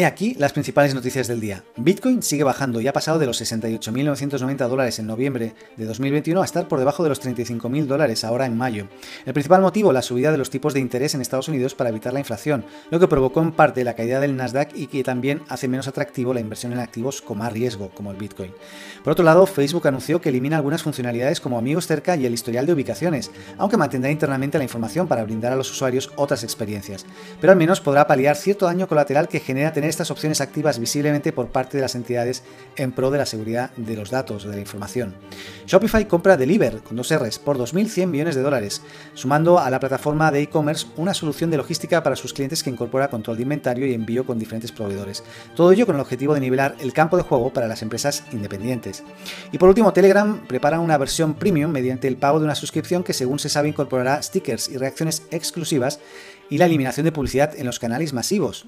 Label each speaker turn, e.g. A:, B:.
A: He aquí las principales noticias del día. Bitcoin sigue bajando y ha pasado de los 68.990 dólares en noviembre de 2021 a estar por debajo de los 35.000 dólares ahora en mayo. El principal motivo, la subida de los tipos de interés en Estados Unidos para evitar la inflación, lo que provocó en parte la caída del Nasdaq y que también hace menos atractivo la inversión en activos con más riesgo, como el Bitcoin. Por otro lado, Facebook anunció que elimina algunas funcionalidades como amigos cerca y el historial de ubicaciones, aunque mantendrá internamente la información para brindar a los usuarios otras experiencias. Pero al menos podrá paliar cierto daño colateral que genera tener estas opciones activas visiblemente por parte de las entidades en pro de la seguridad de los datos, de la información. Shopify compra Deliver con dos R's por 2.100 millones de dólares, sumando a la plataforma de e-commerce una solución de logística para sus clientes que incorpora control de inventario y envío con diferentes proveedores. Todo ello con el objetivo de nivelar el campo de juego para las empresas independientes. Y por último, Telegram prepara una versión premium mediante el pago de una suscripción que según se sabe incorporará stickers y reacciones exclusivas y la eliminación de publicidad en los canales masivos.